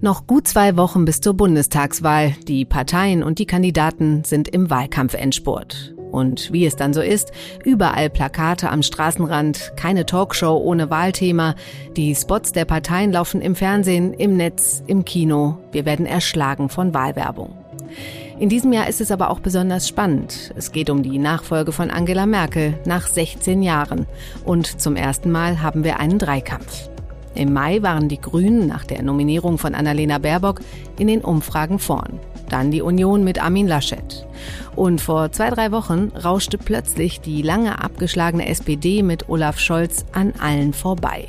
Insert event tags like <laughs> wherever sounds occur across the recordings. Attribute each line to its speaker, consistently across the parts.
Speaker 1: Noch gut zwei Wochen bis zur Bundestagswahl. Die Parteien und die Kandidaten sind im Wahlkampfendspurt. Und wie es dann so ist, überall Plakate am Straßenrand, keine Talkshow ohne Wahlthema. Die Spots der Parteien laufen im Fernsehen, im Netz, im Kino. Wir werden erschlagen von Wahlwerbung. In diesem Jahr ist es aber auch besonders spannend. Es geht um die Nachfolge von Angela Merkel nach 16 Jahren. Und zum ersten Mal haben wir einen Dreikampf. Im Mai waren die Grünen nach der Nominierung von Annalena Baerbock in den Umfragen vorn. Dann die Union mit Armin Laschet. Und vor zwei, drei Wochen rauschte plötzlich die lange abgeschlagene SPD mit Olaf Scholz an allen vorbei.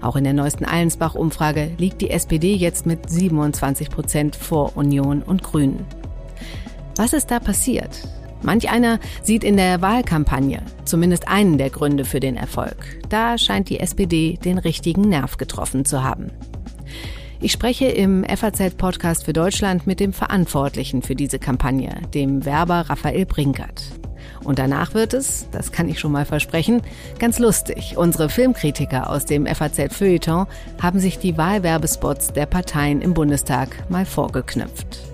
Speaker 1: Auch in der neuesten Allensbach-Umfrage liegt die SPD jetzt mit 27 Prozent vor Union und Grünen. Was ist da passiert? Manch einer sieht in der Wahlkampagne zumindest einen der Gründe für den Erfolg. Da scheint die SPD den richtigen Nerv getroffen zu haben. Ich spreche im FAZ-Podcast für Deutschland mit dem Verantwortlichen für diese Kampagne, dem Werber Raphael Brinkert. Und danach wird es, das kann ich schon mal versprechen, ganz lustig. Unsere Filmkritiker aus dem FAZ-Feuilleton haben sich die Wahlwerbespots der Parteien im Bundestag mal vorgeknüpft.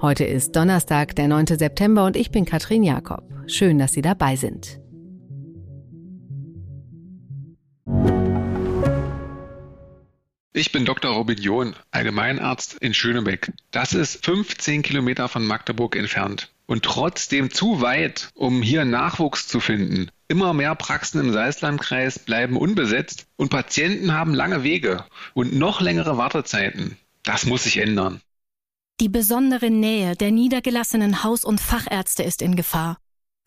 Speaker 1: Heute ist Donnerstag, der 9. September und ich bin Katrin Jakob. Schön, dass Sie dabei sind.
Speaker 2: Ich bin Dr. Robin John, Allgemeinarzt in Schönebeck. Das ist 15 Kilometer von Magdeburg entfernt und trotzdem zu weit, um hier Nachwuchs zu finden. Immer mehr Praxen im Salzlandkreis bleiben unbesetzt und Patienten haben lange Wege und noch längere Wartezeiten. Das muss sich ändern.
Speaker 3: Die besondere Nähe der niedergelassenen Haus- und Fachärzte ist in Gefahr.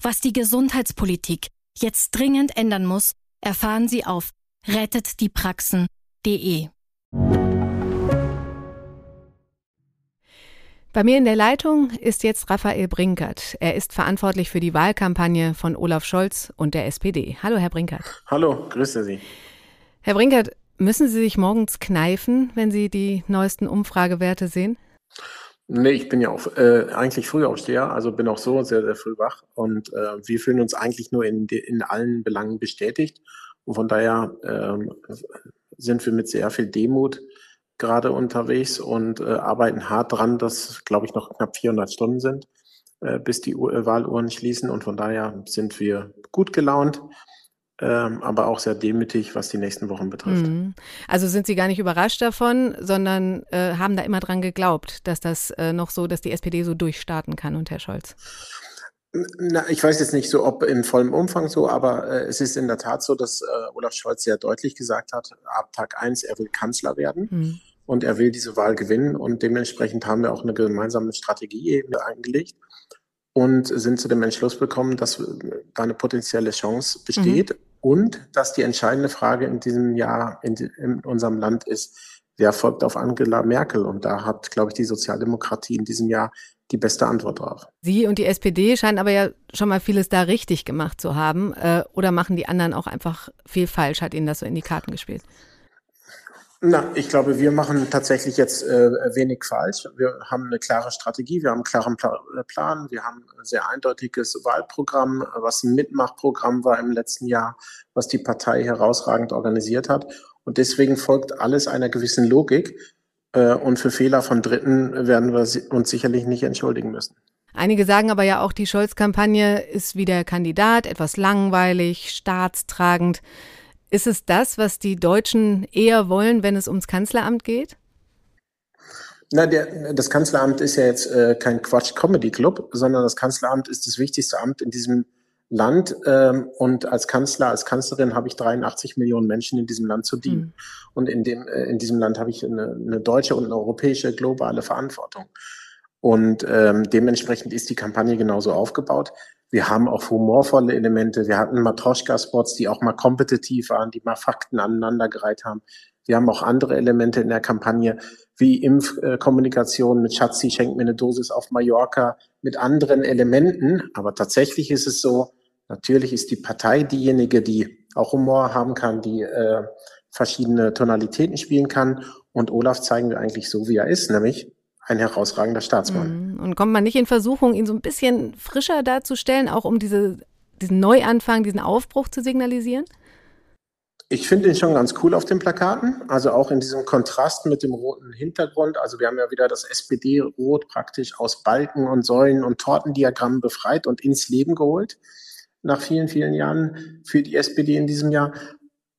Speaker 3: Was die Gesundheitspolitik jetzt dringend ändern muss, erfahren Sie auf rettetdiepraxen.de.
Speaker 1: Bei mir in der Leitung ist jetzt Raphael Brinkert. Er ist verantwortlich für die Wahlkampagne von Olaf Scholz und der SPD. Hallo, Herr Brinkert.
Speaker 4: Hallo, grüße Sie.
Speaker 1: Herr Brinkert, müssen Sie sich morgens kneifen, wenn Sie die neuesten Umfragewerte sehen?
Speaker 4: Nee, ich bin ja auch äh, eigentlich Frühaufsteher, also bin auch so sehr, sehr früh wach und äh, wir fühlen uns eigentlich nur in, in allen Belangen bestätigt und von daher ähm, sind wir mit sehr viel Demut gerade unterwegs und äh, arbeiten hart dran, dass, glaube ich, noch knapp 400 Stunden sind, äh, bis die äh, Wahluhren schließen. Und von daher sind wir gut gelaunt, ähm, aber auch sehr demütig, was die nächsten Wochen betrifft. Mhm.
Speaker 1: Also sind Sie gar nicht überrascht davon, sondern äh, haben da immer dran geglaubt, dass das äh, noch so, dass die SPD so durchstarten kann und Herr Scholz?
Speaker 4: Na, ich weiß jetzt nicht so, ob in vollem Umfang so, aber äh, es ist in der Tat so, dass äh, Olaf Scholz sehr deutlich gesagt hat, ab Tag eins, er will Kanzler werden. Mhm und er will diese Wahl gewinnen und dementsprechend haben wir auch eine gemeinsame Strategie eingelegt und sind zu dem Entschluss gekommen, dass da eine potenzielle Chance besteht mhm. Und dass die entscheidende Frage in diesem Jahr in, in unserem Land ist, wer folgt auf Angela Merkel? Und da hat, glaube ich, die Sozialdemokratie in diesem Jahr die beste Antwort drauf.
Speaker 1: Sie und die SPD scheinen aber ja schon mal vieles da richtig gemacht zu haben. Äh, oder machen die anderen auch einfach viel falsch? Hat Ihnen das so in die Karten gespielt?
Speaker 4: Na, ich glaube, wir machen tatsächlich jetzt äh, wenig falsch. Wir haben eine klare Strategie, wir haben einen klaren Pla äh, Plan, wir haben ein sehr eindeutiges Wahlprogramm, was ein Mitmachprogramm war im letzten Jahr, was die Partei herausragend organisiert hat. Und deswegen folgt alles einer gewissen Logik. Äh, und für Fehler von Dritten werden wir uns sicherlich nicht entschuldigen müssen.
Speaker 1: Einige sagen aber ja auch, die Scholz-Kampagne ist wie der Kandidat, etwas langweilig, staatstragend. Ist es das, was die Deutschen eher wollen, wenn es ums Kanzleramt geht?
Speaker 4: Na, der, das Kanzleramt ist ja jetzt äh, kein Quatsch-Comedy-Club, sondern das Kanzleramt ist das wichtigste Amt in diesem Land. Ähm, und als Kanzler, als Kanzlerin habe ich 83 Millionen Menschen in diesem Land zu dienen. Mhm. Und in, dem, äh, in diesem Land habe ich eine, eine deutsche und eine europäische globale Verantwortung. Und ähm, dementsprechend ist die Kampagne genauso aufgebaut. Wir haben auch humorvolle Elemente. Wir hatten Matroschka-Spots, die auch mal kompetitiv waren, die mal Fakten aneinandergereiht haben. Wir haben auch andere Elemente in der Kampagne, wie Impfkommunikation mit Schatzi schenkt mir eine Dosis auf Mallorca, mit anderen Elementen. Aber tatsächlich ist es so, natürlich ist die Partei diejenige, die auch Humor haben kann, die äh, verschiedene Tonalitäten spielen kann. Und Olaf zeigen wir eigentlich so, wie er ist, nämlich ein herausragender Staatsmann.
Speaker 1: Mhm. Und kommt man nicht in Versuchung, ihn so ein bisschen frischer darzustellen, auch um diese, diesen Neuanfang, diesen Aufbruch zu signalisieren?
Speaker 4: Ich finde ihn schon ganz cool auf den Plakaten, also auch in diesem Kontrast mit dem roten Hintergrund. Also wir haben ja wieder das SPD-Rot praktisch aus Balken und Säulen und Tortendiagrammen befreit und ins Leben geholt nach vielen, vielen Jahren für die SPD in diesem Jahr.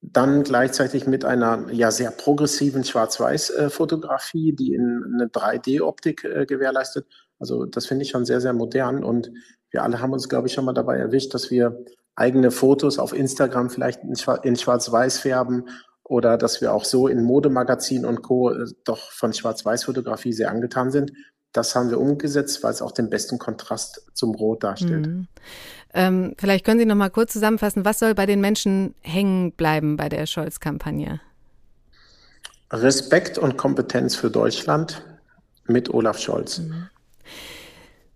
Speaker 4: Dann gleichzeitig mit einer ja sehr progressiven Schwarz-Weiß-Fotografie, die in eine 3D-Optik äh, gewährleistet. Also das finde ich schon sehr, sehr modern und wir alle haben uns, glaube ich, schon mal dabei erwischt, dass wir eigene Fotos auf Instagram vielleicht in Schwarz-Weiß färben oder dass wir auch so in Modemagazinen und Co. Äh, doch von Schwarz-Weiß-Fotografie sehr angetan sind. Das haben wir umgesetzt, weil es auch den besten Kontrast zum Rot darstellt. Mhm.
Speaker 1: Ähm, vielleicht können Sie noch mal kurz zusammenfassen, was soll bei den Menschen hängen bleiben bei der Scholz-Kampagne?
Speaker 4: Respekt und Kompetenz für Deutschland mit Olaf Scholz. Mhm.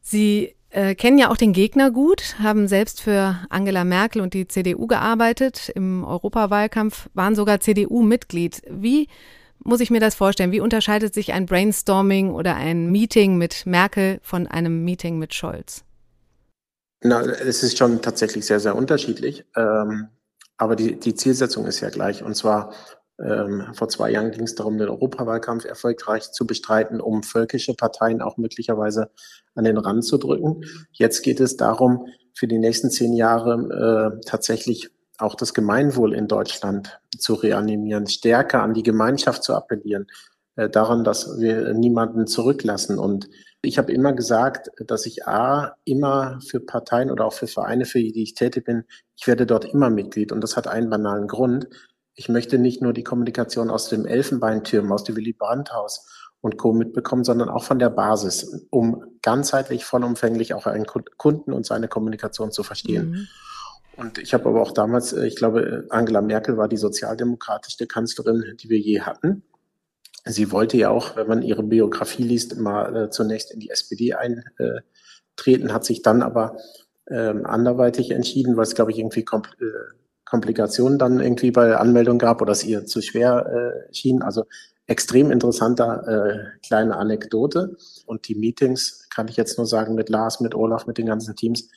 Speaker 1: Sie äh, kennen ja auch den Gegner gut, haben selbst für Angela Merkel und die CDU gearbeitet. Im Europawahlkampf waren sogar CDU-Mitglied. Wie muss ich mir das vorstellen? Wie unterscheidet sich ein Brainstorming oder ein Meeting mit Merkel von einem Meeting mit Scholz?
Speaker 4: Na, es ist schon tatsächlich sehr, sehr unterschiedlich. Ähm, aber die, die Zielsetzung ist ja gleich. Und zwar ähm, vor zwei Jahren ging es darum, den Europawahlkampf erfolgreich zu bestreiten, um völkische Parteien auch möglicherweise an den Rand zu drücken. Jetzt geht es darum, für die nächsten zehn Jahre äh, tatsächlich auch das Gemeinwohl in Deutschland zu reanimieren, stärker an die Gemeinschaft zu appellieren, äh, daran, dass wir niemanden zurücklassen. Und ich habe immer gesagt, dass ich A, immer für Parteien oder auch für Vereine, für die ich tätig bin, ich werde dort immer Mitglied. Und das hat einen banalen Grund ich möchte nicht nur die Kommunikation aus dem Elfenbeintürm, aus dem Willy Brandt-Haus und Co. mitbekommen, sondern auch von der Basis, um ganzheitlich, vollumfänglich auch einen Kunden und seine Kommunikation zu verstehen. Mhm. Und ich habe aber auch damals, äh, ich glaube, Angela Merkel war die sozialdemokratischste Kanzlerin, die wir je hatten. Sie wollte ja auch, wenn man ihre Biografie liest, immer äh, zunächst in die SPD eintreten, hat sich dann aber ähm, anderweitig entschieden, weil es, glaube ich, irgendwie äh, Komplikationen dann irgendwie bei Anmeldung gab oder es ihr zu schwer äh, schien. Also extrem interessanter äh, kleine Anekdote. Und die Meetings, kann ich jetzt nur sagen, mit Lars, mit Olaf, mit den ganzen Teams,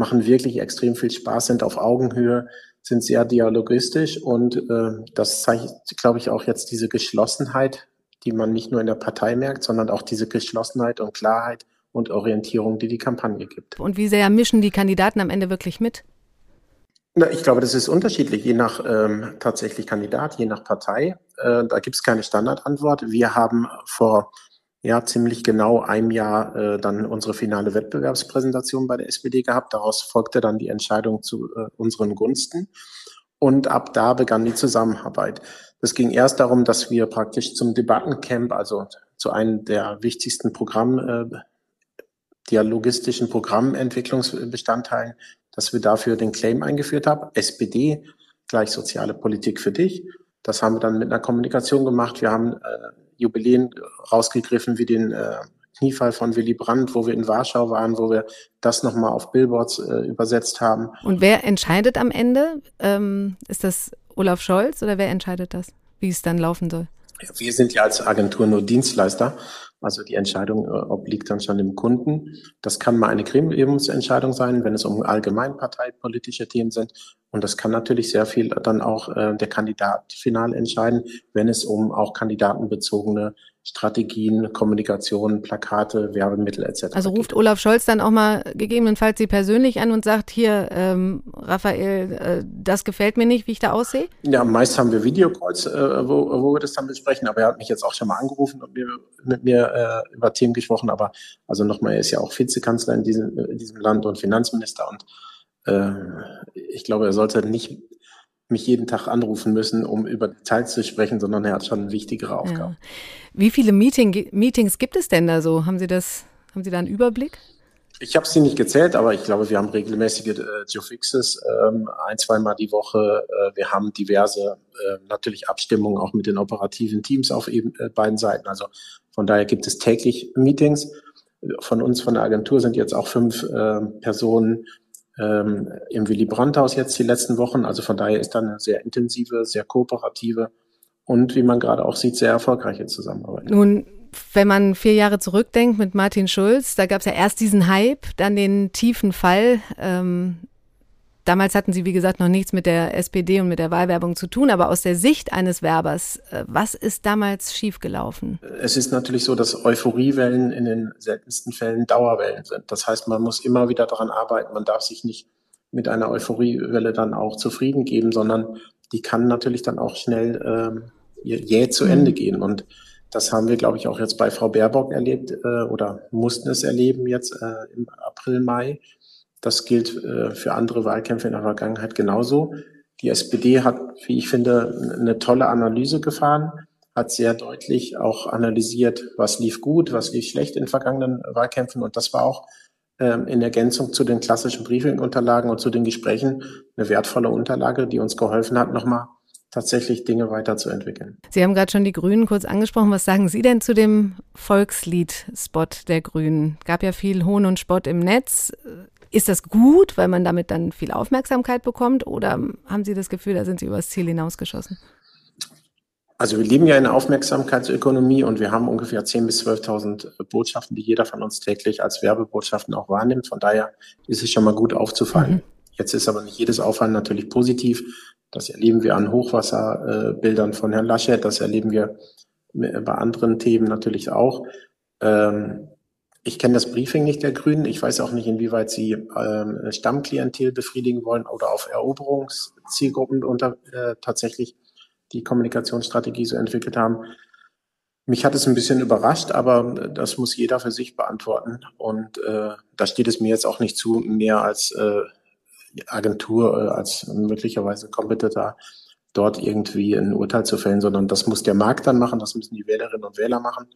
Speaker 4: machen wirklich extrem viel Spaß, sind auf Augenhöhe, sind sehr dialogistisch und äh, das zeigt, glaube ich, auch jetzt diese Geschlossenheit, die man nicht nur in der Partei merkt, sondern auch diese Geschlossenheit und Klarheit und Orientierung, die die Kampagne gibt.
Speaker 1: Und wie sehr mischen die Kandidaten am Ende wirklich mit?
Speaker 4: Na, ich glaube, das ist unterschiedlich, je nach ähm, tatsächlich Kandidat, je nach Partei. Äh, da gibt es keine Standardantwort. Wir haben vor ja ziemlich genau einem Jahr äh, dann unsere finale Wettbewerbspräsentation bei der SPD gehabt. Daraus folgte dann die Entscheidung zu äh, unseren Gunsten. Und ab da begann die Zusammenarbeit. Es ging erst darum, dass wir praktisch zum Debattencamp, also zu einem der wichtigsten Programm, äh, dialogistischen Programmentwicklungsbestandteilen dass wir dafür den Claim eingeführt haben. SPD gleich soziale Politik für dich. Das haben wir dann mit einer Kommunikation gemacht. Wir haben äh, Jubiläen rausgegriffen wie den äh, Kniefall von Willy Brandt, wo wir in Warschau waren, wo wir das nochmal auf Billboards äh, übersetzt haben.
Speaker 1: Und wer entscheidet am Ende? Ähm, ist das Olaf Scholz oder wer entscheidet das, wie es dann laufen soll?
Speaker 4: Wir sind ja als Agentur nur Dienstleister also die Entscheidung äh, obliegt dann schon dem Kunden. Das kann mal eine Gremiumsentscheidung sein, wenn es um allgemeinparteipolitische Themen sind. Und das kann natürlich sehr viel dann auch äh, der Kandidat final entscheiden, wenn es um auch kandidatenbezogene Strategien, Kommunikation, Plakate, Werbemittel etc.
Speaker 1: Also ruft Olaf Scholz dann auch mal gegebenenfalls Sie persönlich an und sagt, hier, ähm, Raphael, äh, das gefällt mir nicht, wie ich da aussehe?
Speaker 4: Ja, meist haben wir Videocalls, äh, wo, wo wir das dann besprechen, aber er hat mich jetzt auch schon mal angerufen und mir, mit mir äh, über Themen gesprochen, aber also nochmal, er ist ja auch Vizekanzler in diesem, in diesem Land und Finanzminister und äh, ich glaube, er sollte nicht mich jeden Tag anrufen müssen, um über Details zu sprechen, sondern er hat schon wichtigere Aufgaben. Ja.
Speaker 1: Wie viele Meeting, Meetings gibt es denn da so? Haben Sie das, haben Sie da einen Überblick?
Speaker 4: Ich habe sie nicht gezählt, aber ich glaube, wir haben regelmäßige äh, Geofixes, ähm, ein, zweimal die Woche. Äh, wir haben diverse äh, natürlich Abstimmungen auch mit den operativen Teams auf eben, äh, beiden Seiten. Also von daher gibt es täglich Meetings. Von uns, von der Agentur sind jetzt auch fünf äh, Personen ähm, im Willy Brandt-Haus jetzt die letzten Wochen. Also von daher ist da eine sehr intensive, sehr kooperative und wie man gerade auch sieht, sehr erfolgreiche Zusammenarbeit.
Speaker 1: Nun, wenn man vier Jahre zurückdenkt mit Martin Schulz, da gab es ja erst diesen Hype, dann den tiefen Fall. Ähm, Damals hatten Sie, wie gesagt, noch nichts mit der SPD und mit der Wahlwerbung zu tun, aber aus der Sicht eines Werbers, äh, was ist damals schiefgelaufen?
Speaker 4: Es ist natürlich so, dass Euphoriewellen in den seltensten Fällen Dauerwellen sind. Das heißt, man muss immer wieder daran arbeiten. Man darf sich nicht mit einer Euphoriewelle dann auch zufrieden geben, sondern die kann natürlich dann auch schnell ähm, jäh zu mhm. Ende gehen. Und das haben wir, glaube ich, auch jetzt bei Frau Baerbock erlebt äh, oder mussten es erleben jetzt äh, im April, Mai. Das gilt äh, für andere Wahlkämpfe in der Vergangenheit genauso. Die SPD hat, wie ich finde, eine tolle Analyse gefahren, hat sehr deutlich auch analysiert, was lief gut, was lief schlecht in vergangenen Wahlkämpfen. Und das war auch ähm, in Ergänzung zu den klassischen Briefing-Unterlagen und zu den Gesprächen eine wertvolle Unterlage, die uns geholfen hat, nochmal tatsächlich Dinge weiterzuentwickeln.
Speaker 1: Sie haben gerade schon die Grünen kurz angesprochen. Was sagen Sie denn zu dem Volkslied-Spot der Grünen? Gab ja viel Hohn und Spott im Netz. Ist das gut, weil man damit dann viel Aufmerksamkeit bekommt? Oder haben Sie das Gefühl, da sind Sie übers Ziel hinausgeschossen?
Speaker 4: Also wir leben ja in einer Aufmerksamkeitsökonomie und wir haben ungefähr 10.000 bis 12.000 Botschaften, die jeder von uns täglich als Werbebotschaften auch wahrnimmt. Von daher ist es schon mal gut aufzufallen. Mhm. Jetzt ist aber nicht jedes Auffallen natürlich positiv. Das erleben wir an Hochwasserbildern von Herrn Laschet. Das erleben wir bei anderen Themen natürlich auch. Ähm, ich kenne das Briefing nicht der Grünen. Ich weiß auch nicht, inwieweit sie ähm, Stammklientel befriedigen wollen oder auf Eroberungszielgruppen unter äh, tatsächlich die Kommunikationsstrategie so entwickelt haben. Mich hat es ein bisschen überrascht, aber das muss jeder für sich beantworten. Und äh, da steht es mir jetzt auch nicht zu, mehr als äh, Agentur, äh, als möglicherweise Competitor dort irgendwie ein Urteil zu fällen, sondern das muss der Markt dann machen, das müssen die Wählerinnen und Wähler machen.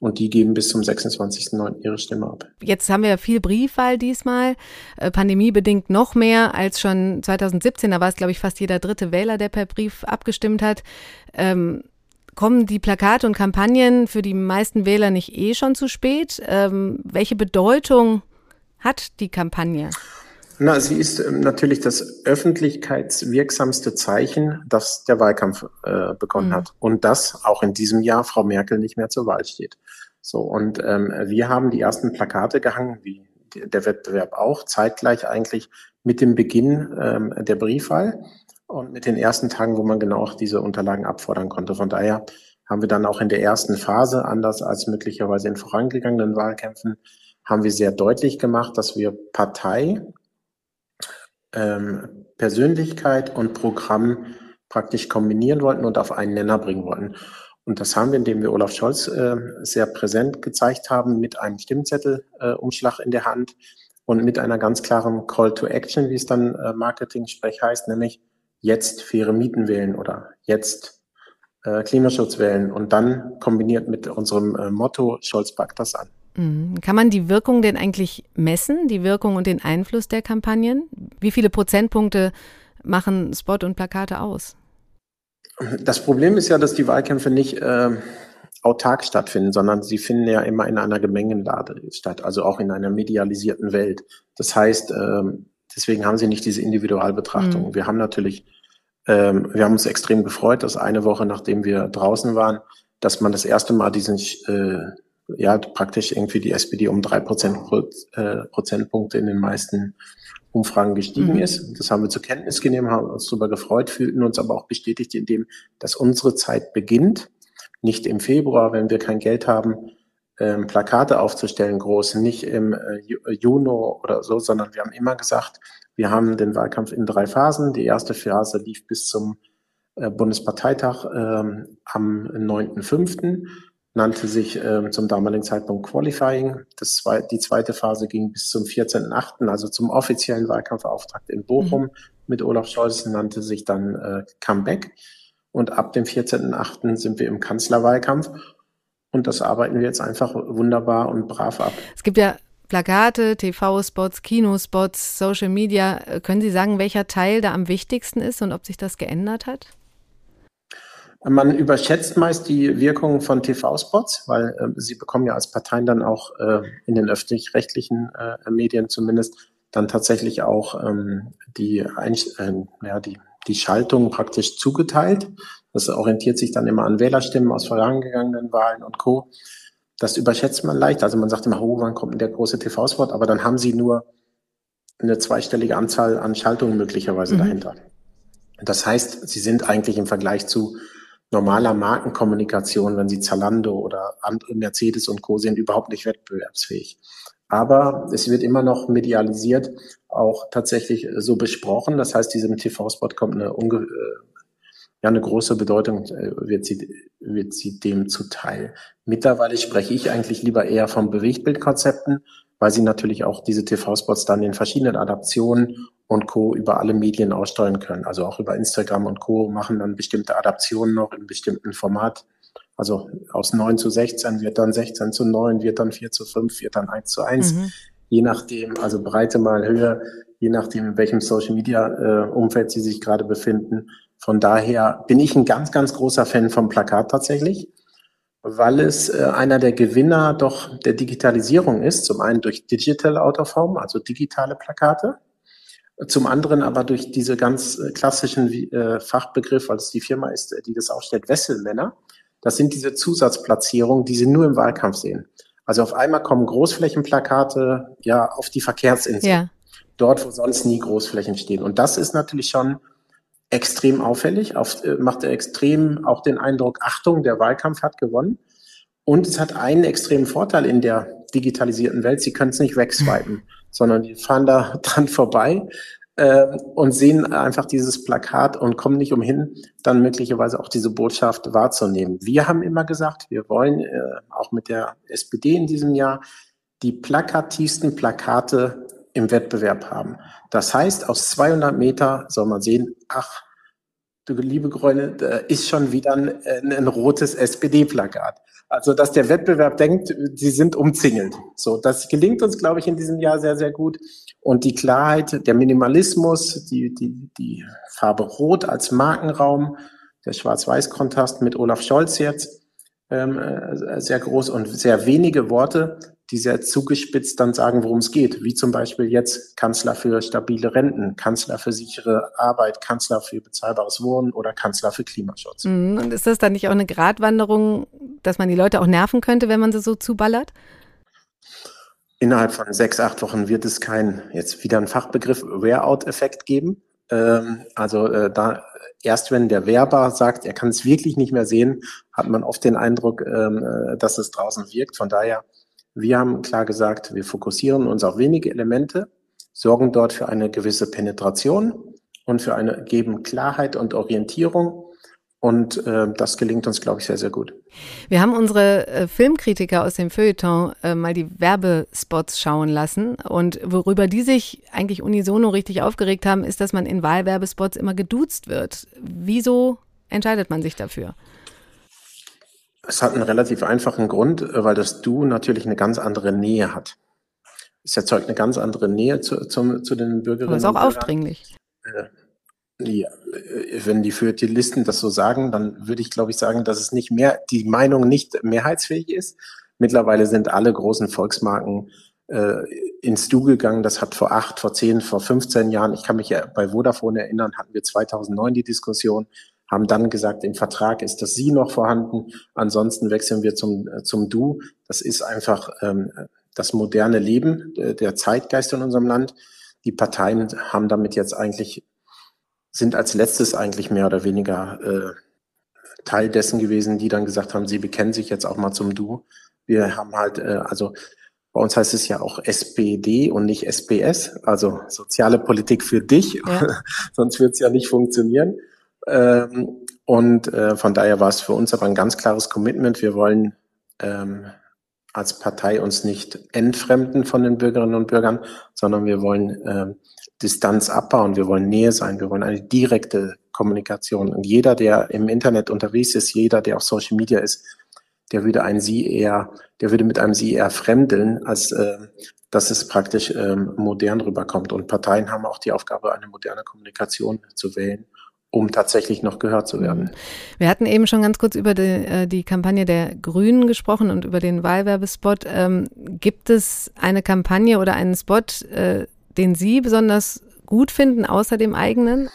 Speaker 4: Und die geben bis zum 26.09. ihre Stimme ab.
Speaker 1: Jetzt haben wir viel Briefwahl diesmal, äh, pandemiebedingt noch mehr als schon 2017. Da war es, glaube ich, fast jeder dritte Wähler, der per Brief abgestimmt hat. Ähm, kommen die Plakate und Kampagnen für die meisten Wähler nicht eh schon zu spät? Ähm, welche Bedeutung hat die Kampagne?
Speaker 4: Na, sie ist ähm, natürlich das öffentlichkeitswirksamste Zeichen, dass der Wahlkampf äh, begonnen mhm. hat und dass auch in diesem Jahr Frau Merkel nicht mehr zur Wahl steht. So und ähm, wir haben die ersten Plakate gehangen, wie der Wettbewerb auch, zeitgleich eigentlich mit dem Beginn ähm, der Briefwahl und mit den ersten Tagen, wo man genau auch diese Unterlagen abfordern konnte. Von daher haben wir dann auch in der ersten Phase, anders als möglicherweise in vorangegangenen Wahlkämpfen, haben wir sehr deutlich gemacht, dass wir Partei ähm, Persönlichkeit und Programm praktisch kombinieren wollten und auf einen Nenner bringen wollten. Und das haben wir, indem wir Olaf Scholz äh, sehr präsent gezeigt haben, mit einem Stimmzettelumschlag äh, in der Hand und mit einer ganz klaren Call to Action, wie es dann äh, Marketing-Sprech heißt, nämlich jetzt faire Mieten wählen oder jetzt äh, Klimaschutz wählen und dann kombiniert mit unserem äh, Motto Scholz packt das an.
Speaker 1: Mhm. Kann man die Wirkung denn eigentlich messen, die Wirkung und den Einfluss der Kampagnen? Wie viele Prozentpunkte machen Spot und Plakate aus?
Speaker 4: Das Problem ist ja, dass die Wahlkämpfe nicht äh, autark stattfinden, sondern sie finden ja immer in einer Gemengenlade statt, also auch in einer medialisierten Welt. Das heißt, äh, deswegen haben sie nicht diese Individualbetrachtung. Mhm. Wir haben natürlich, äh, wir haben uns extrem gefreut, dass eine Woche nachdem wir draußen waren, dass man das erste Mal diesen äh, ja praktisch irgendwie die SPD um drei Prozent, äh, Prozentpunkte in den meisten Umfragen gestiegen mhm. ist. Das haben wir zur Kenntnis genommen, haben uns darüber gefreut, fühlten uns aber auch bestätigt, indem, dass unsere Zeit beginnt, nicht im Februar, wenn wir kein Geld haben, ähm, Plakate aufzustellen, groß, nicht im äh, Juni oder so, sondern wir haben immer gesagt, wir haben den Wahlkampf in drei Phasen. Die erste Phase lief bis zum äh, Bundesparteitag ähm, am 9.5 nannte sich äh, zum damaligen Zeitpunkt Qualifying. Das zwei, die zweite Phase ging bis zum 14.8., also zum offiziellen Wahlkampfauftakt in Bochum mhm. mit Olaf Scholz, nannte sich dann äh, Comeback. Und ab dem 14.8. sind wir im Kanzlerwahlkampf. Und das arbeiten wir jetzt einfach wunderbar und brav ab.
Speaker 1: Es gibt ja Plakate, TV-Spots, Kinospots, Social Media. Können Sie sagen, welcher Teil da am wichtigsten ist und ob sich das geändert hat?
Speaker 4: Man überschätzt meist die Wirkung von TV-Spots, weil äh, sie bekommen ja als Parteien dann auch äh, in den öffentlich-rechtlichen äh, Medien zumindest dann tatsächlich auch ähm, die, äh, ja, die, die Schaltung praktisch zugeteilt. Das orientiert sich dann immer an Wählerstimmen aus vorangegangenen Wahlen und Co. Das überschätzt man leicht. Also man sagt immer, oh, wann kommt denn der große TV-Spot? Aber dann haben sie nur eine zweistellige Anzahl an Schaltungen möglicherweise mhm. dahinter. Das heißt, sie sind eigentlich im Vergleich zu normaler Markenkommunikation, wenn sie Zalando oder Mercedes und Co. sind, überhaupt nicht wettbewerbsfähig. Aber es wird immer noch medialisiert, auch tatsächlich so besprochen. Das heißt, diesem TV-Spot kommt eine, unge äh, ja, eine große Bedeutung, äh, wird sie, wird sie dem zuteil. Mittlerweile spreche ich eigentlich lieber eher von Bewegtbildkonzepten, weil sie natürlich auch diese TV-Spots dann in verschiedenen Adaptionen und Co. über alle Medien aussteuern können. Also auch über Instagram und Co. machen dann bestimmte Adaptionen noch in bestimmten Format also aus 9 zu 16 wird dann 16 zu 9, wird dann 4 zu 5, wird dann 1 zu 1. Mhm. Je nachdem, also Breite mal Höhe, je nachdem, in welchem Social Media äh, Umfeld Sie sich gerade befinden. Von daher bin ich ein ganz, ganz großer Fan vom Plakat tatsächlich, weil es äh, einer der Gewinner doch der Digitalisierung ist. Zum einen durch Digital Out of Home, also digitale Plakate. Zum anderen aber durch diese ganz äh, klassischen äh, Fachbegriff, weil es die Firma ist, die das aufstellt, Wesselmänner. Das sind diese Zusatzplatzierungen, die Sie nur im Wahlkampf sehen. Also auf einmal kommen Großflächenplakate ja auf die Verkehrsinsel. Ja. Dort, wo sonst nie Großflächen stehen. Und das ist natürlich schon extrem auffällig, auf, äh, macht extrem auch den Eindruck, Achtung, der Wahlkampf hat gewonnen. Und es hat einen extremen Vorteil in der digitalisierten Welt. Sie können es nicht wegswipen, <laughs> sondern die fahren da <laughs> dran vorbei äh, und sehen einfach dieses Plakat und kommen nicht umhin, dann möglicherweise auch diese Botschaft wahrzunehmen. Wir haben immer gesagt, wir wollen äh, auch mit der SPD in diesem Jahr die plakativsten Plakate im Wettbewerb haben. Das heißt, aus 200 Meter soll man sehen, ach, du liebe Gräune, da ist schon wieder ein, ein rotes SPD-Plakat. Also, dass der Wettbewerb denkt, sie sind umzingelt. So, das gelingt uns, glaube ich, in diesem Jahr sehr, sehr gut. Und die Klarheit, der Minimalismus, die, die, die Farbe Rot als Markenraum, der Schwarz-Weiß-Kontrast mit Olaf Scholz jetzt ähm, äh, sehr groß und sehr wenige Worte, die sehr zugespitzt dann sagen, worum es geht. Wie zum Beispiel jetzt Kanzler für stabile Renten, Kanzler für sichere Arbeit, Kanzler für bezahlbares Wohnen oder Kanzler für Klimaschutz.
Speaker 1: Mhm. Und ist das dann nicht auch eine Gratwanderung, dass man die Leute auch nerven könnte, wenn man sie so zuballert?
Speaker 4: Innerhalb von sechs, acht Wochen wird es keinen, jetzt wieder ein Fachbegriff, Wear-out-Effekt geben. Ähm, also äh, da erst wenn der Werber sagt, er kann es wirklich nicht mehr sehen, hat man oft den Eindruck, ähm, äh, dass es draußen wirkt. Von daher, wir haben klar gesagt, wir fokussieren uns auf wenige Elemente, sorgen dort für eine gewisse Penetration und für eine geben Klarheit und Orientierung und äh, das gelingt uns, glaube ich, sehr, sehr gut.
Speaker 1: Wir haben unsere äh, Filmkritiker aus dem Feuilleton äh, mal die Werbespots schauen lassen. Und worüber die sich eigentlich unisono richtig aufgeregt haben, ist, dass man in Wahlwerbespots immer geduzt wird. Wieso entscheidet man sich dafür?
Speaker 4: Es hat einen relativ einfachen Grund, äh, weil das Du natürlich eine ganz andere Nähe hat. Es erzeugt eine ganz andere Nähe zu, zu, zu den Bürgerinnen und
Speaker 1: Bürgern. Aber ist auch aufdringlich.
Speaker 4: Äh, ja, äh, wenn die Feuilletonisten das so sagen, dann würde ich, glaube ich, sagen, dass es nicht mehr, die Meinung nicht mehrheitsfähig ist. Mittlerweile sind alle großen Volksmarken äh, ins Du gegangen. Das hat vor acht, vor zehn, vor 15 Jahren, ich kann mich ja bei Vodafone erinnern, hatten wir 2009 die Diskussion, haben dann gesagt, im Vertrag ist das Sie noch vorhanden. Ansonsten wechseln wir zum, äh, zum Du. Das ist einfach ähm, das moderne Leben, äh, der Zeitgeist in unserem Land. Die Parteien haben damit jetzt eigentlich sind als letztes eigentlich mehr oder weniger äh, Teil dessen gewesen, die dann gesagt haben, sie bekennen sich jetzt auch mal zum Du. Wir haben halt, äh, also bei uns heißt es ja auch SPD und nicht SPS, also soziale Politik für dich, ja. <laughs> sonst wird es ja nicht funktionieren. Ähm, und äh, von daher war es für uns aber ein ganz klares Commitment. Wir wollen ähm, als Partei uns nicht entfremden von den Bürgerinnen und Bürgern, sondern wir wollen ähm, Distanz abbauen, wir wollen Nähe sein, wir wollen eine direkte Kommunikation. Und jeder, der im Internet unterwegs ist, jeder, der auf Social Media ist, der würde einen Sie eher, der würde mit einem Sie eher fremdeln, als äh, dass es praktisch ähm, modern rüberkommt. Und Parteien haben auch die Aufgabe, eine moderne Kommunikation zu wählen um tatsächlich noch gehört zu werden.
Speaker 1: Wir hatten eben schon ganz kurz über die, äh, die Kampagne der Grünen gesprochen und über den Wahlwerbespot. Ähm, gibt es eine Kampagne oder einen Spot, äh, den Sie besonders gut finden, außer dem eigenen?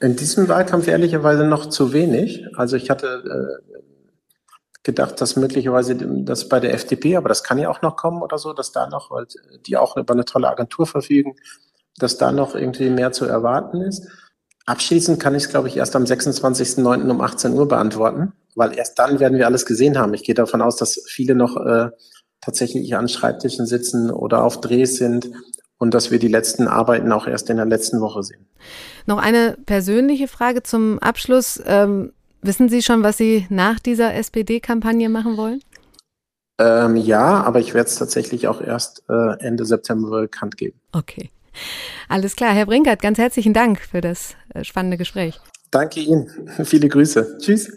Speaker 4: In diesem Wahlkampf ehrlicherweise noch zu wenig. Also ich hatte äh, gedacht, dass möglicherweise das bei der FDP, aber das kann ja auch noch kommen oder so, dass da noch, weil die auch über eine tolle Agentur verfügen, dass da noch irgendwie mehr zu erwarten ist. Abschließend kann ich es, glaube ich, erst am 26.09. um 18 Uhr beantworten, weil erst dann werden wir alles gesehen haben. Ich gehe davon aus, dass viele noch äh, tatsächlich an Schreibtischen sitzen oder auf Drehs sind und dass wir die letzten Arbeiten auch erst in der letzten Woche sehen.
Speaker 1: Noch eine persönliche Frage zum Abschluss. Ähm, wissen Sie schon, was Sie nach dieser SPD-Kampagne machen wollen?
Speaker 4: Ähm, ja, aber ich werde es tatsächlich auch erst äh, Ende September bekannt geben.
Speaker 1: Okay. Alles klar. Herr Brinkert, ganz herzlichen Dank für das äh, spannende Gespräch.
Speaker 4: Danke Ihnen. <laughs> Viele Grüße. Tschüss.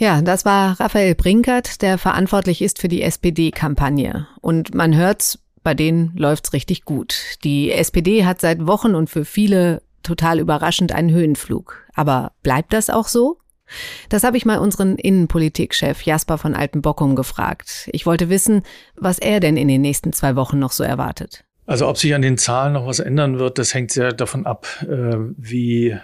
Speaker 1: Ja, das war Raphael Brinkert, der verantwortlich ist für die SPD-Kampagne. Und man hört's, bei denen läuft's richtig gut. Die SPD hat seit Wochen und für viele total überraschend einen Höhenflug. Aber bleibt das auch so? Das habe ich mal unseren Innenpolitikchef Jasper von Altenbockum gefragt. Ich wollte wissen, was er denn in den nächsten zwei Wochen noch so erwartet.
Speaker 5: Also ob sich an den Zahlen noch was ändern wird, das hängt sehr davon ab, äh, wie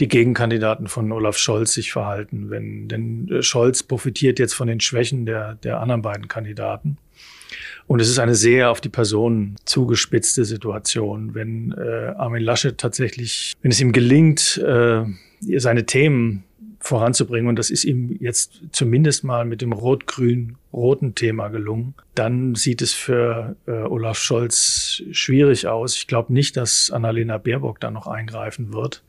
Speaker 5: die Gegenkandidaten von Olaf Scholz sich verhalten. Wenn, denn äh, Scholz profitiert jetzt von den Schwächen der, der anderen beiden Kandidaten. Und es ist eine sehr auf die Person zugespitzte Situation. Wenn äh, Armin Laschet tatsächlich, wenn es ihm gelingt, äh, seine Themen voranzubringen. Und das ist ihm jetzt zumindest mal mit dem rot-grün-roten Thema gelungen. Dann sieht es für äh, Olaf Scholz schwierig aus. Ich glaube nicht, dass Annalena Baerbock da noch eingreifen wird.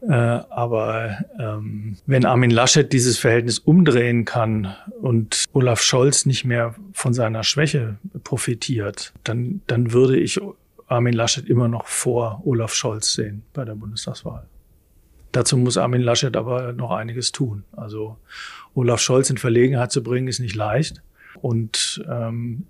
Speaker 5: Äh, aber ähm, wenn Armin Laschet dieses Verhältnis umdrehen kann und Olaf Scholz nicht mehr von seiner Schwäche profitiert, dann, dann würde ich Armin Laschet immer noch vor Olaf Scholz sehen bei der Bundestagswahl. Dazu muss Armin Laschet aber noch einiges tun. Also Olaf Scholz in Verlegenheit zu bringen, ist nicht leicht. Und ähm,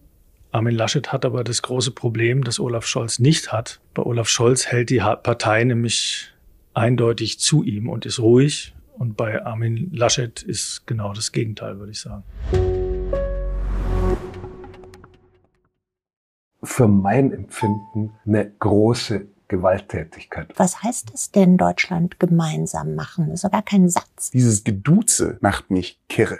Speaker 5: Armin Laschet hat aber das große Problem, das Olaf Scholz nicht hat. Bei Olaf Scholz hält die Partei nämlich eindeutig zu ihm und ist ruhig. Und bei Armin Laschet ist genau das Gegenteil, würde ich sagen.
Speaker 6: Für mein Empfinden eine große Gewalttätigkeit.
Speaker 7: Was heißt es denn, Deutschland gemeinsam machen? Das ist doch gar kein Satz.
Speaker 8: Dieses Geduze macht mich kirre.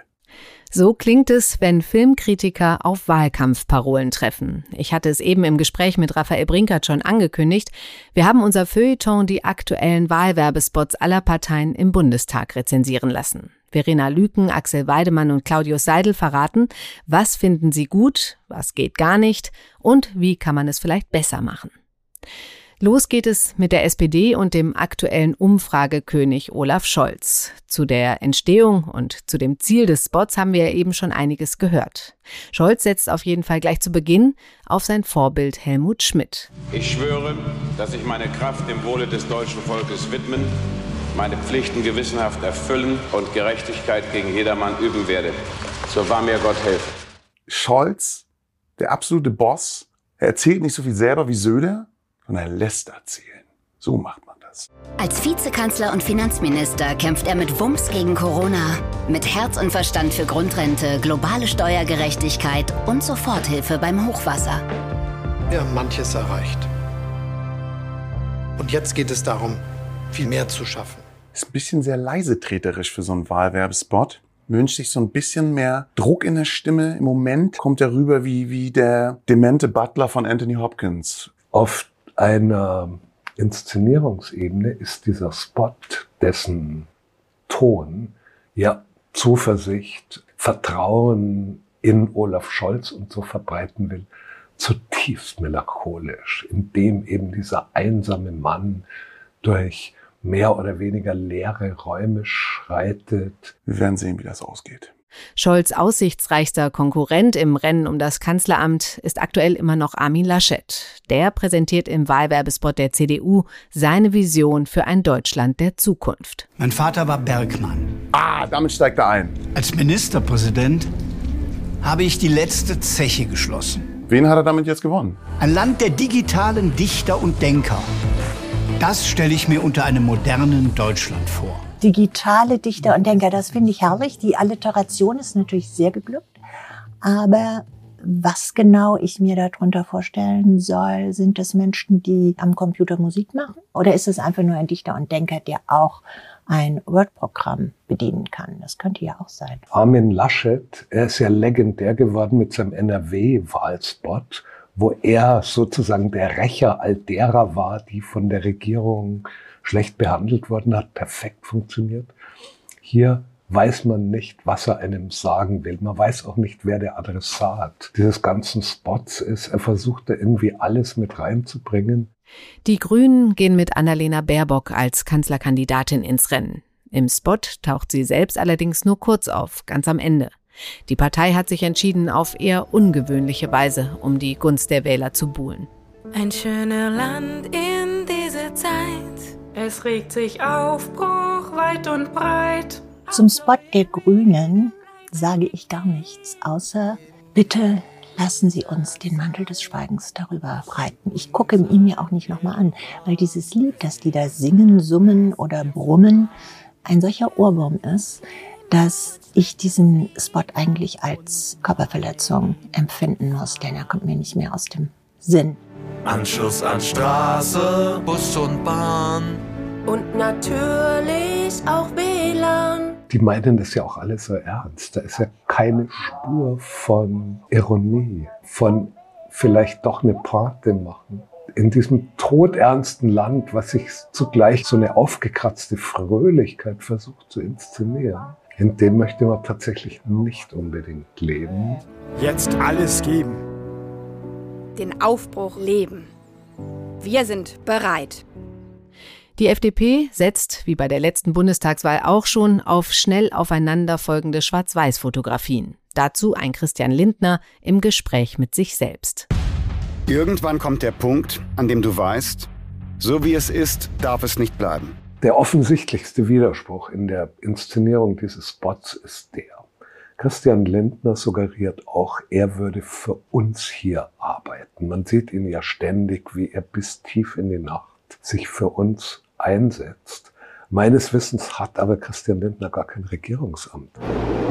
Speaker 1: So klingt es, wenn Filmkritiker auf Wahlkampfparolen treffen. Ich hatte es eben im Gespräch mit Raphael Brinkert schon angekündigt. Wir haben unser Feuilleton die aktuellen Wahlwerbespots aller Parteien im Bundestag rezensieren lassen. Verena Lüken, Axel Weidemann und Claudius Seidel verraten, was finden sie gut, was geht gar nicht und wie kann man es vielleicht besser machen. Los geht es mit der SPD und dem aktuellen Umfragekönig Olaf Scholz. Zu der Entstehung und zu dem Ziel des Spots haben wir ja eben schon einiges gehört. Scholz setzt auf jeden Fall gleich zu Beginn auf sein Vorbild Helmut Schmidt.
Speaker 9: Ich schwöre, dass ich meine Kraft dem Wohle des deutschen Volkes widmen, meine Pflichten gewissenhaft erfüllen und Gerechtigkeit gegen jedermann üben werde. So wahr mir Gott helfe.
Speaker 8: Scholz, der absolute Boss, er erzählt nicht so viel selber wie Söder und er lässt erzählen. So macht man das.
Speaker 10: Als Vizekanzler und Finanzminister kämpft er mit Wumms gegen Corona, mit Herz und Verstand für Grundrente, globale Steuergerechtigkeit und Soforthilfe beim Hochwasser.
Speaker 11: Wir haben manches erreicht. Und jetzt geht es darum, viel mehr zu schaffen.
Speaker 8: Ist ein bisschen sehr leise treterisch für so einen Wahlwerbespot. Wünscht sich so ein bisschen mehr Druck in der Stimme. Im Moment kommt er rüber wie, wie der demente Butler von Anthony Hopkins.
Speaker 6: Oft einer Inszenierungsebene ist dieser Spot, dessen Ton ja Zuversicht, Vertrauen in Olaf Scholz und so verbreiten will, zutiefst melancholisch, indem eben dieser einsame Mann durch mehr oder weniger leere Räume schreitet.
Speaker 8: Wir werden sehen, wie das ausgeht.
Speaker 1: Scholz aussichtsreichster Konkurrent im Rennen um das Kanzleramt ist aktuell immer noch Armin Laschet. Der präsentiert im Wahlwerbespot der CDU seine Vision für ein Deutschland der Zukunft.
Speaker 12: Mein Vater war Bergmann.
Speaker 8: Ah, damit steigt er ein.
Speaker 12: Als Ministerpräsident habe ich die letzte Zeche geschlossen.
Speaker 8: Wen hat er damit jetzt gewonnen?
Speaker 12: Ein Land der digitalen Dichter und Denker. Das stelle ich mir unter einem modernen Deutschland vor
Speaker 7: digitale Dichter und Denker. Das finde ich herrlich. Die Alliteration ist natürlich sehr geglückt. Aber Was genau ich mir darunter vorstellen soll, sind das Menschen, die am Computer Musik machen? Oder ist es einfach nur ein Dichter und Denker, der auch ein Word-Programm bedienen kann? Das könnte ja auch sein.
Speaker 6: Armin Laschet, er ist ja legendär geworden mit seinem NRW-Wahlspot, wo er sozusagen der Rächer all derer war, die von der Regierung schlecht behandelt wurden, hat perfekt funktioniert. Hier weiß man nicht, was er einem sagen will. Man weiß auch nicht, wer der Adressat dieses ganzen Spots ist. Er versucht da irgendwie alles mit reinzubringen.
Speaker 1: Die Grünen gehen mit Annalena Baerbock als Kanzlerkandidatin ins Rennen. Im Spot taucht sie selbst allerdings nur kurz auf, ganz am Ende. Die Partei hat sich entschieden, auf eher ungewöhnliche Weise um die Gunst der Wähler zu buhlen.
Speaker 13: Ein schöner Land in dieser Zeit. Es regt sich Aufbruch weit und breit.
Speaker 7: Zum Spot der Grünen sage ich gar nichts, außer bitte lassen Sie uns den Mantel des Schweigens darüber breiten. Ich gucke ihn mir auch nicht nochmal an, weil dieses Lied, das die da singen, summen oder brummen, ein solcher Ohrwurm ist, dass ich diesen Spot eigentlich als Körperverletzung empfinden muss, denn er kommt mir nicht mehr aus dem Sinn.
Speaker 14: Anschluss an Straße, Bus und Bahn.
Speaker 13: Und natürlich auch WLAN.
Speaker 6: Die meinen das ja auch alles so ernst. Da ist ja keine Spur von Ironie, von vielleicht doch eine Party machen. In diesem todernsten Land, was sich zugleich so eine aufgekratzte Fröhlichkeit versucht zu inszenieren, in dem möchte man tatsächlich nicht unbedingt leben.
Speaker 15: Jetzt alles geben.
Speaker 16: Den Aufbruch leben. Wir sind bereit.
Speaker 1: Die FDP setzt, wie bei der letzten Bundestagswahl auch schon, auf schnell aufeinanderfolgende Schwarz-Weiß-Fotografien. Dazu ein Christian Lindner im Gespräch mit sich selbst.
Speaker 17: Irgendwann kommt der Punkt, an dem du weißt, so wie es ist, darf es nicht bleiben.
Speaker 6: Der offensichtlichste Widerspruch in der Inszenierung dieses Spots ist der. Christian Lindner suggeriert auch, er würde für uns hier arbeiten. Man sieht ihn ja ständig, wie er bis tief in die Nacht sich für uns einsetzt. Meines Wissens hat aber Christian Lindner gar kein Regierungsamt.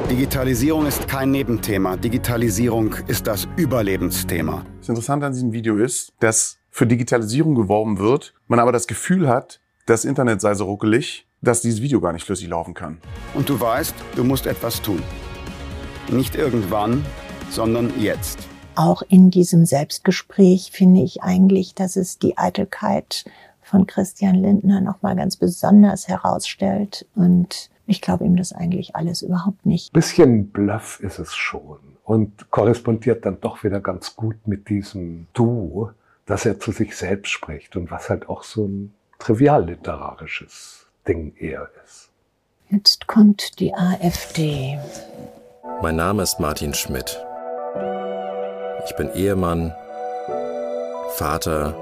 Speaker 17: Digitalisierung ist kein Nebenthema. Digitalisierung ist das Überlebensthema.
Speaker 8: Das Interessante an diesem Video ist, dass für Digitalisierung geworben wird, man aber das Gefühl hat, das Internet sei so ruckelig, dass dieses Video gar nicht flüssig laufen kann.
Speaker 17: Und du weißt, du musst etwas tun. Nicht irgendwann, sondern jetzt.
Speaker 7: Auch in diesem Selbstgespräch finde ich eigentlich, dass es die Eitelkeit von Christian Lindner nochmal ganz besonders herausstellt. Und ich glaube ihm das eigentlich alles überhaupt nicht.
Speaker 6: Bisschen Bluff ist es schon und korrespondiert dann doch wieder ganz gut mit diesem Du, dass er zu sich selbst spricht und was halt auch so ein trivial-literarisches Ding eher ist.
Speaker 7: Jetzt kommt die AfD.
Speaker 18: Mein Name ist Martin Schmidt. Ich bin Ehemann, Vater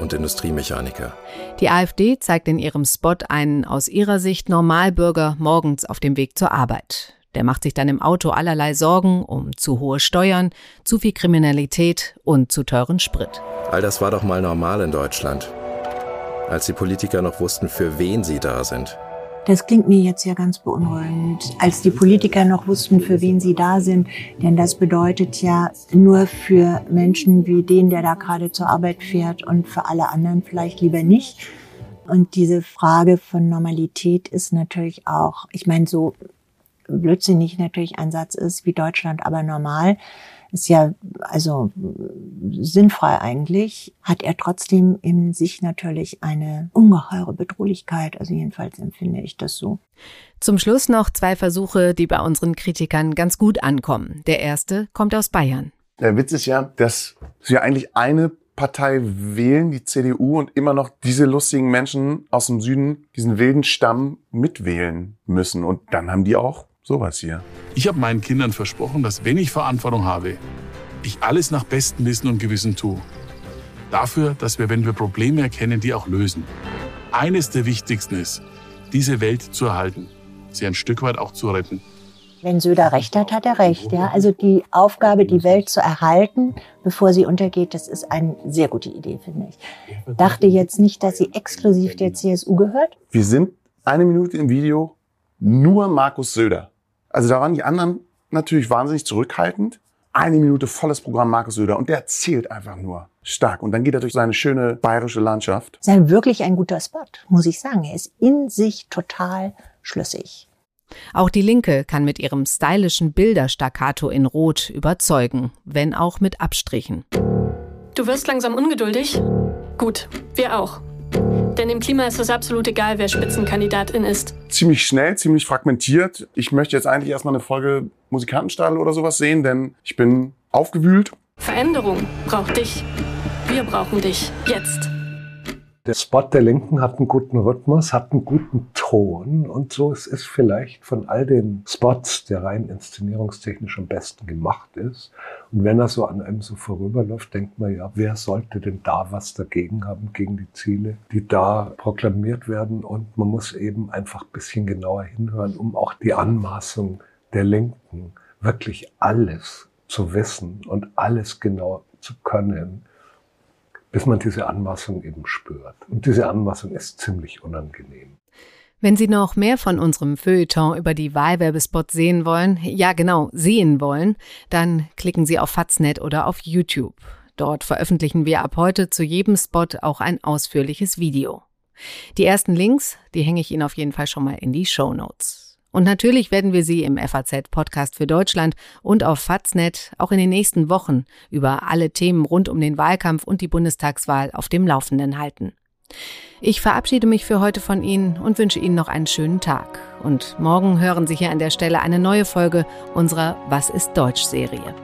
Speaker 18: und Industriemechaniker.
Speaker 1: Die AfD zeigt in ihrem Spot einen aus ihrer Sicht Normalbürger morgens auf dem Weg zur Arbeit. Der macht sich dann im Auto allerlei Sorgen um zu hohe Steuern, zu viel Kriminalität und zu teuren Sprit.
Speaker 18: All das war doch mal normal in Deutschland, als die Politiker noch wussten, für wen sie da sind.
Speaker 7: Das klingt mir jetzt ja ganz beunruhigend, als die Politiker noch wussten, für wen sie da sind. Denn das bedeutet ja nur für Menschen wie den, der da gerade zur Arbeit fährt und für alle anderen vielleicht lieber nicht. Und diese Frage von Normalität ist natürlich auch, ich meine, so blödsinnig natürlich ein Satz ist wie Deutschland aber normal ist ja also sinnfrei eigentlich, hat er trotzdem in sich natürlich eine ungeheure Bedrohlichkeit. Also jedenfalls empfinde ich das so.
Speaker 1: Zum Schluss noch zwei Versuche, die bei unseren Kritikern ganz gut ankommen. Der erste kommt aus Bayern.
Speaker 8: Der Witz ist ja, dass sie eigentlich eine Partei wählen, die CDU, und immer noch diese lustigen Menschen aus dem Süden, diesen wilden Stamm mitwählen müssen. Und dann haben die auch Sowas hier.
Speaker 19: Ich habe meinen Kindern versprochen, dass wenn ich Verantwortung habe, ich alles nach bestem Wissen und Gewissen tue. Dafür, dass wir, wenn wir Probleme erkennen, die auch lösen. Eines der wichtigsten ist, diese Welt zu erhalten, sie ein Stück weit auch zu retten.
Speaker 7: Wenn Söder recht hat, hat er recht. Ja? Also die Aufgabe, die Welt zu erhalten, bevor sie untergeht, das ist eine sehr gute Idee, finde ich. Dachte jetzt nicht, dass sie exklusiv der CSU gehört.
Speaker 8: Wir sind eine Minute im Video nur Markus Söder. Also da waren die anderen natürlich wahnsinnig zurückhaltend. eine Minute volles Programm Markus Söder und der erzählt einfach nur stark. Und dann geht er durch seine schöne bayerische Landschaft.
Speaker 7: Das ist wirklich ein guter Spot, muss ich sagen. Er ist in sich total schlüssig.
Speaker 1: Auch die Linke kann mit ihrem stylischen Bilderstaccato in Rot überzeugen, wenn auch mit Abstrichen.
Speaker 20: Du wirst langsam ungeduldig? Gut, wir auch. Denn im Klima ist es absolut egal, wer Spitzenkandidatin ist.
Speaker 8: Ziemlich schnell, ziemlich fragmentiert. Ich möchte jetzt eigentlich erstmal eine Folge Musikantenstadel oder sowas sehen, denn ich bin aufgewühlt.
Speaker 20: Veränderung braucht dich. Wir brauchen dich. Jetzt.
Speaker 6: Der Spot der Linken hat einen guten Rhythmus, hat einen guten Ton und so ist es vielleicht von all den Spots, der rein inszenierungstechnisch am besten gemacht ist. Und wenn er so an einem so vorüberläuft, denkt man ja, wer sollte denn da was dagegen haben, gegen die Ziele, die da proklamiert werden? Und man muss eben einfach ein bisschen genauer hinhören, um auch die Anmaßung der Linken wirklich alles zu wissen und alles genau zu können bis man diese Anmaßung eben spürt. Und diese Anmaßung ist ziemlich unangenehm.
Speaker 1: Wenn Sie noch mehr von unserem Feuilleton über die Wahlwerbespots sehen wollen, ja genau, sehen wollen, dann klicken Sie auf Faznet oder auf YouTube. Dort veröffentlichen wir ab heute zu jedem Spot auch ein ausführliches Video. Die ersten Links, die hänge ich Ihnen auf jeden Fall schon mal in die Show Notes. Und natürlich werden wir Sie im FAZ-Podcast für Deutschland und auf Faznet auch in den nächsten Wochen über alle Themen rund um den Wahlkampf und die Bundestagswahl auf dem Laufenden halten. Ich verabschiede mich für heute von Ihnen und wünsche Ihnen noch einen schönen Tag. Und morgen hören Sie hier an der Stelle eine neue Folge unserer Was ist Deutsch-Serie.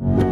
Speaker 3: you.